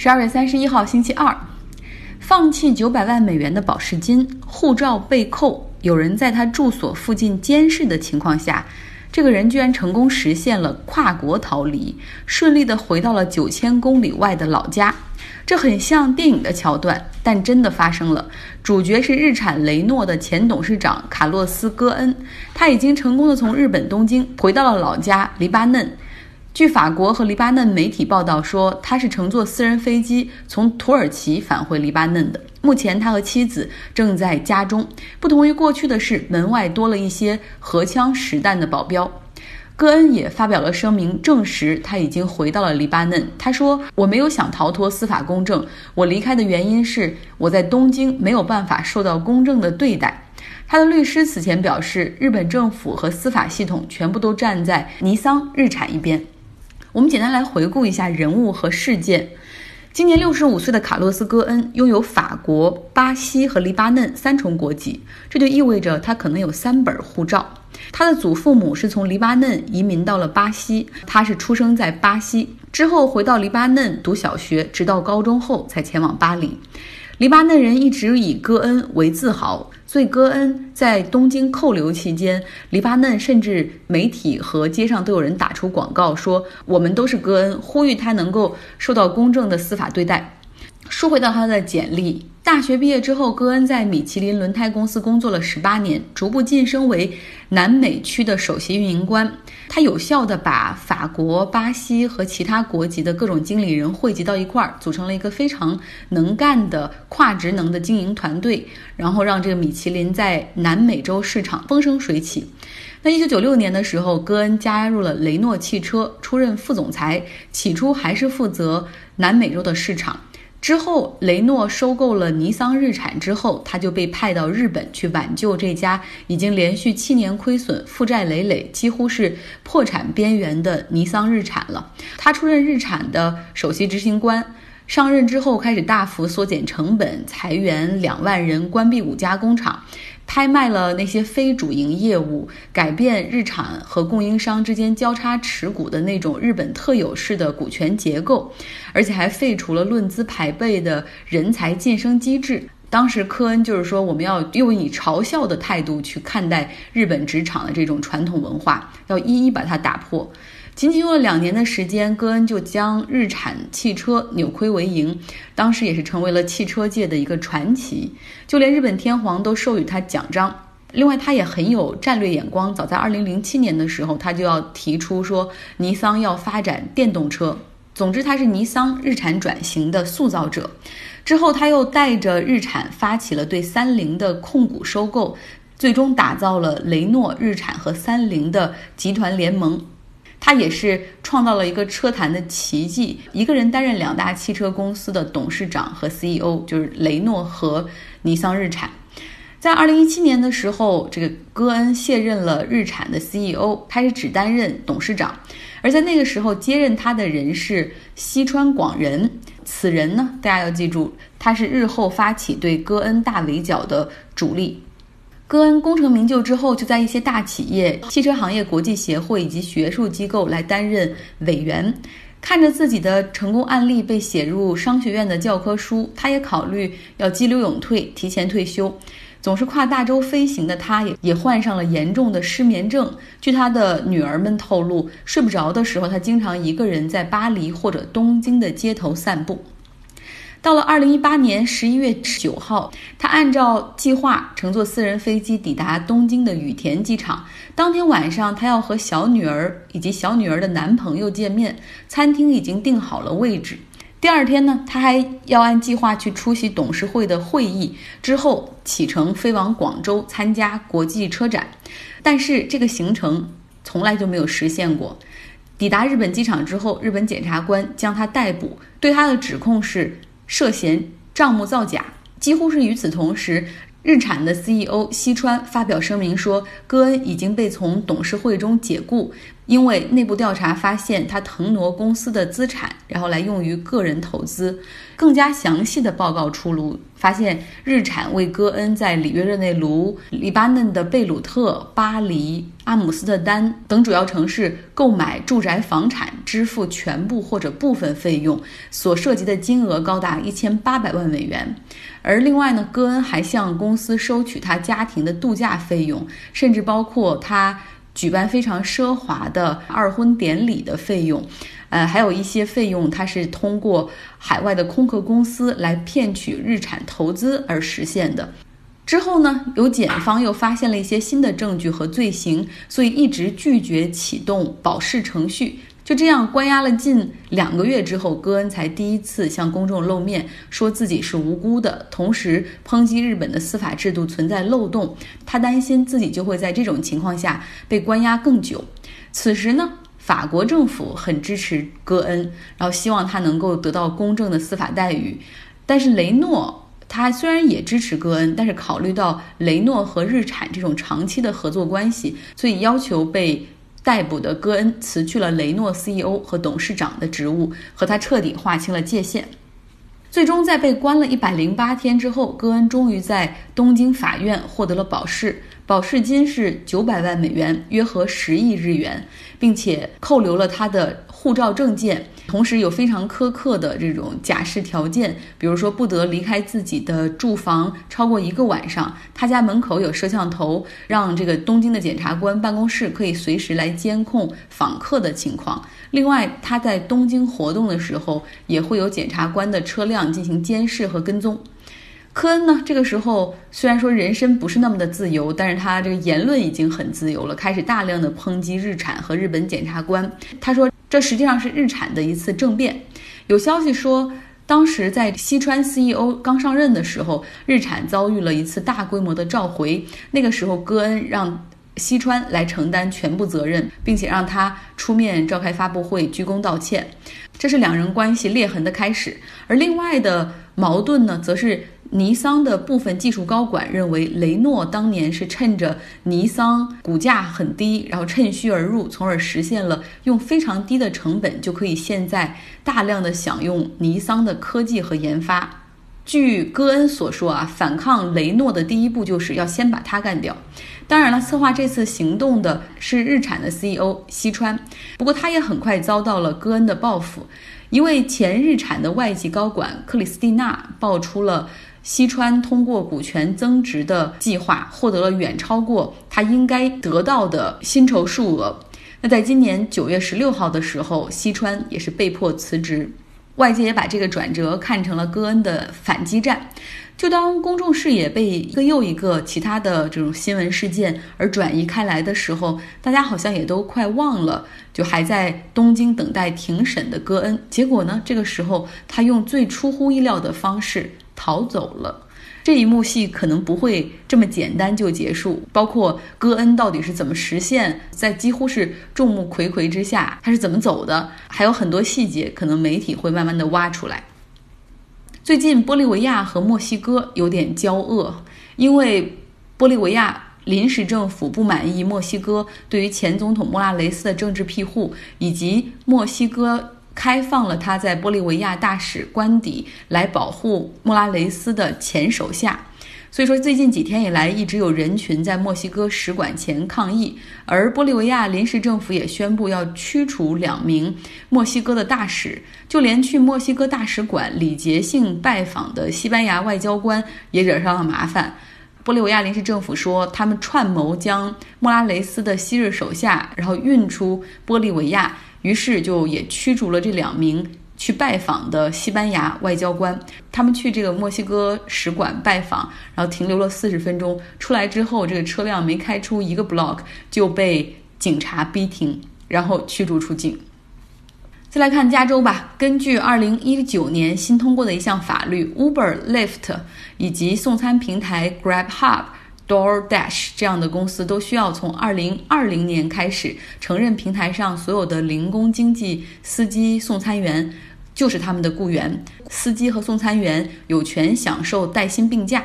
十二月三十一号，星期二，放弃九百万美元的保释金，护照被扣，有人在他住所附近监视的情况下，这个人居然成功实现了跨国逃离，顺利的回到了九千公里外的老家。这很像电影的桥段，但真的发生了。主角是日产雷诺的前董事长卡洛斯·戈恩，他已经成功的从日本东京回到了老家黎巴嫩。据法国和黎巴嫩媒体报道说，他是乘坐私人飞机从土耳其返回黎巴嫩的。目前，他和妻子正在家中。不同于过去的是，门外多了一些荷枪实弹的保镖。戈恩也发表了声明，证实他已经回到了黎巴嫩。他说：“我没有想逃脱司法公正，我离开的原因是我在东京没有办法受到公正的对待。”他的律师此前表示，日本政府和司法系统全部都站在尼桑日产一边。我们简单来回顾一下人物和事件。今年六十五岁的卡洛斯·戈恩拥有法国、巴西和黎巴嫩三重国籍，这就意味着他可能有三本护照。他的祖父母是从黎巴嫩移民到了巴西，他是出生在巴西，之后回到黎巴嫩读小学，直到高中后才前往巴黎。黎巴嫩人一直以戈恩为自豪，所以戈恩在东京扣留期间，黎巴嫩甚至媒体和街上都有人打出广告说：“我们都是戈恩”，呼吁他能够受到公正的司法对待。说回到他的简历，大学毕业之后，戈恩在米其林轮胎公司工作了十八年，逐步晋升为南美区的首席运营官。他有效地把法国、巴西和其他国籍的各种经理人汇集到一块儿，组成了一个非常能干的跨职能的经营团队，然后让这个米其林在南美洲市场风生水起。那一九九六年的时候，戈恩加入了雷诺汽车，出任副总裁，起初还是负责南美洲的市场。之后，雷诺收购了尼桑日产之后，他就被派到日本去挽救这家已经连续七年亏损、负债累累、几乎是破产边缘的尼桑日产了。他出任日产的首席执行官。上任之后，开始大幅缩减成本，裁员两万人，关闭五家工厂，拍卖了那些非主营业务，改变日产和供应商之间交叉持股的那种日本特有式的股权结构，而且还废除了论资排辈的人才晋升机制。当时科恩就是说，我们要用以嘲笑的态度去看待日本职场的这种传统文化，要一一把它打破。仅仅用了两年的时间，戈恩就将日产汽车扭亏为盈，当时也是成为了汽车界的一个传奇，就连日本天皇都授予他奖章。另外，他也很有战略眼光，早在二零零七年的时候，他就要提出说，尼桑要发展电动车。总之，他是尼桑日产转型的塑造者。之后，他又带着日产发起了对三菱的控股收购，最终打造了雷诺、日产和三菱的集团联盟。他也是创造了一个车坛的奇迹，一个人担任两大汽车公司的董事长和 CEO，就是雷诺和尼桑日产。在二零一七年的时候，这个戈恩卸任了日产的 CEO，开始只担任董事长。而在那个时候接任他的人是西川广人，此人呢，大家要记住，他是日后发起对戈恩大围剿的主力。戈恩功成名就之后，就在一些大企业、汽车行业国际协会以及学术机构来担任委员。看着自己的成功案例被写入商学院的教科书，他也考虑要激流勇退，提前退休。总是跨大洲飞行的他，也也患上了严重的失眠症。据他的女儿们透露，睡不着的时候，他经常一个人在巴黎或者东京的街头散步。到了二零一八年十一月九号，他按照计划乘坐私人飞机抵达东京的羽田机场。当天晚上，他要和小女儿以及小女儿的男朋友见面，餐厅已经订好了位置。第二天呢，他还要按计划去出席董事会的会议，之后启程飞往广州参加国际车展。但是这个行程从来就没有实现过。抵达日本机场之后，日本检察官将他逮捕，对他的指控是。涉嫌账目造假，几乎是与此同时，日产的 CEO 西川发表声明说，戈恩已经被从董事会中解雇，因为内部调查发现他腾挪公司的资产，然后来用于个人投资。更加详细的报告出炉，发现日产为戈恩在里约热内卢、黎巴嫩的贝鲁特、巴黎、阿姆斯特丹等主要城市购买住宅房产支付全部或者部分费用，所涉及的金额高达一千八百万美元。而另外呢，戈恩还向公司收取他家庭的度假费用，甚至包括他举办非常奢华的二婚典礼的费用。呃，还有一些费用，它是通过海外的空壳公司来骗取日产投资而实现的。之后呢，有检方又发现了一些新的证据和罪行，所以一直拒绝启动保释程序。就这样关押了近两个月之后，戈恩才第一次向公众露面，说自己是无辜的，同时抨击日本的司法制度存在漏洞。他担心自己就会在这种情况下被关押更久。此时呢？法国政府很支持戈恩，然后希望他能够得到公正的司法待遇。但是雷诺他虽然也支持戈恩，但是考虑到雷诺和日产这种长期的合作关系，所以要求被逮捕的戈恩辞去了雷诺 CEO 和董事长的职务，和他彻底划清了界限。最终在被关了一百零八天之后，戈恩终于在东京法院获得了保释。保释金是九百万美元，约合十亿日元，并且扣留了他的护照证件，同时有非常苛刻的这种假释条件，比如说不得离开自己的住房超过一个晚上，他家门口有摄像头，让这个东京的检察官办公室可以随时来监控访客的情况。另外，他在东京活动的时候，也会有检察官的车辆进行监视和跟踪。科恩呢？这个时候虽然说人身不是那么的自由，但是他这个言论已经很自由了，开始大量的抨击日产和日本检察官。他说，这实际上是日产的一次政变。有消息说，当时在西川 CEO 刚上任的时候，日产遭遇了一次大规模的召回。那个时候，戈恩让西川来承担全部责任，并且让他出面召开发布会鞠躬道歉。这是两人关系裂痕的开始。而另外的矛盾呢，则是。尼桑的部分技术高管认为，雷诺当年是趁着尼桑股价很低，然后趁虚而入，从而实现了用非常低的成本就可以现在大量的享用尼桑的科技和研发。据戈恩所说啊，反抗雷诺的第一步就是要先把他干掉。当然了，策划这次行动的是日产的 CEO 西川，不过他也很快遭到了戈恩的报复。一位前日产的外籍高管克里斯蒂娜爆出了。西川通过股权增值的计划获得了远超过他应该得到的薪酬数额。那在今年九月十六号的时候，西川也是被迫辞职。外界也把这个转折看成了戈恩的反击战。就当公众视野被一个又一个其他的这种新闻事件而转移开来的时候，大家好像也都快忘了，就还在东京等待庭审的戈恩。结果呢，这个时候他用最出乎意料的方式。逃走了，这一幕戏可能不会这么简单就结束。包括戈恩到底是怎么实现，在几乎是众目睽睽之下，他是怎么走的，还有很多细节，可能媒体会慢慢的挖出来。最近，玻利维亚和墨西哥有点交恶，因为玻利维亚临时政府不满意墨西哥对于前总统莫拉雷斯的政治庇护，以及墨西哥。开放了他在玻利维亚大使官邸来保护莫拉雷斯的前手下，所以说最近几天以来一直有人群在墨西哥使馆前抗议，而玻利维亚临时政府也宣布要驱逐两名墨西哥的大使，就连去墨西哥大使馆礼节性拜访的西班牙外交官也惹上了麻烦。玻利维亚临时政府说，他们串谋将莫拉雷斯的昔日手下，然后运出玻利维亚。于是就也驱逐了这两名去拜访的西班牙外交官。他们去这个墨西哥使馆拜访，然后停留了四十分钟。出来之后，这个车辆没开出一个 block 就被警察逼停，然后驱逐出境。再来看加州吧。根据二零一九年新通过的一项法律，Uber、Lyft 以及送餐平台 GrabHub。DoorDash 这样的公司都需要从二零二零年开始承认平台上所有的零工经济司机、送餐员就是他们的雇员。司机和送餐员有权享受带薪病假、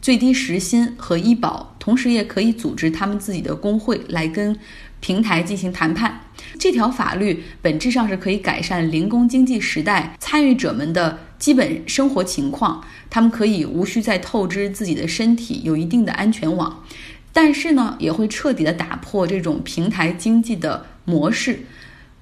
最低时薪和医保，同时也可以组织他们自己的工会来跟平台进行谈判。这条法律本质上是可以改善零工经济时代参与者们的。基本生活情况，他们可以无需再透支自己的身体，有一定的安全网。但是呢，也会彻底的打破这种平台经济的模式。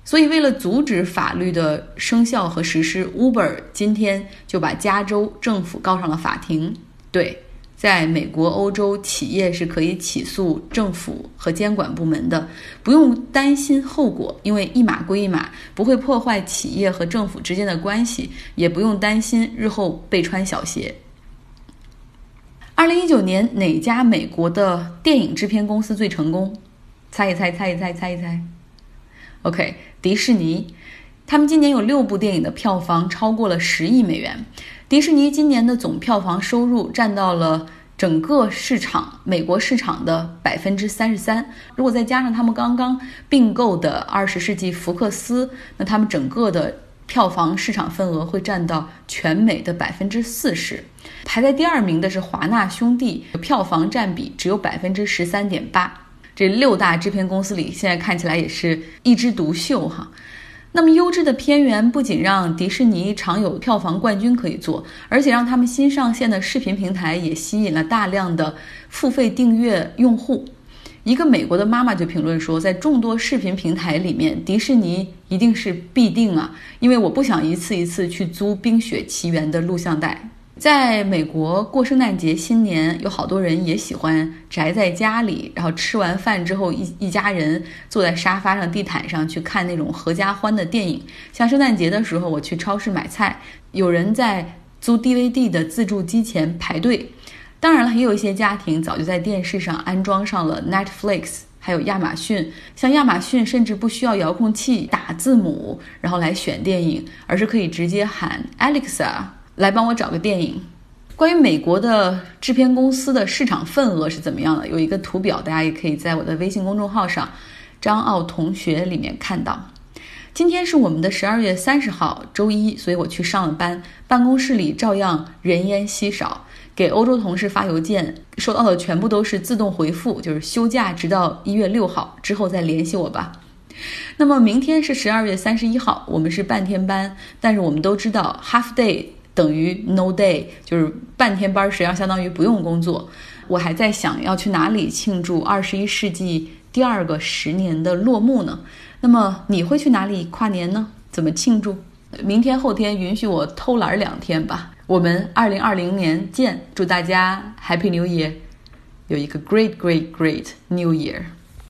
所以，为了阻止法律的生效和实施，Uber 今天就把加州政府告上了法庭。对。在美国、欧洲，企业是可以起诉政府和监管部门的，不用担心后果，因为一码归一码，不会破坏企业和政府之间的关系，也不用担心日后被穿小鞋。二零一九年哪家美国的电影制片公司最成功？猜一猜，猜一猜，猜一猜。OK，迪士尼，他们今年有六部电影的票房超过了十亿美元。迪士尼今年的总票房收入占到了整个市场美国市场的百分之三十三。如果再加上他们刚刚并购的二十世纪福克斯，那他们整个的票房市场份额会占到全美的百分之四十。排在第二名的是华纳兄弟，票房占比只有百分之十三点八。这六大制片公司里，现在看起来也是一枝独秀哈。那么优质的片源不仅让迪士尼常有票房冠军可以做，而且让他们新上线的视频平台也吸引了大量的付费订阅用户。一个美国的妈妈就评论说，在众多视频平台里面，迪士尼一定是必定啊，因为我不想一次一次去租《冰雪奇缘》的录像带。在美国过圣诞节、新年，有好多人也喜欢宅在家里，然后吃完饭之后，一一家人坐在沙发上、地毯上去看那种合家欢的电影。像圣诞节的时候，我去超市买菜，有人在租 DVD 的自助机前排队。当然了，也有一些家庭早就在电视上安装上了 Netflix，还有亚马逊。像亚马逊，甚至不需要遥控器打字母，然后来选电影，而是可以直接喊 Alexa。来帮我找个电影。关于美国的制片公司的市场份额是怎么样的？有一个图表，大家也可以在我的微信公众号上“张奥同学”里面看到。今天是我们的十二月三十号，周一，所以我去上了班，办公室里照样人烟稀少。给欧洲同事发邮件，收到的全部都是自动回复，就是休假直到一月六号之后再联系我吧。那么明天是十二月三十一号，我们是半天班，但是我们都知道 half day。等于 no day，就是半天班，实际上相当于不用工作。我还在想要去哪里庆祝二十一世纪第二个十年的落幕呢？那么你会去哪里跨年呢？怎么庆祝？明天后天允许我偷懒两天吧。我们二零二零年见，祝大家 Happy New Year，有一个 Great Great Great New Year。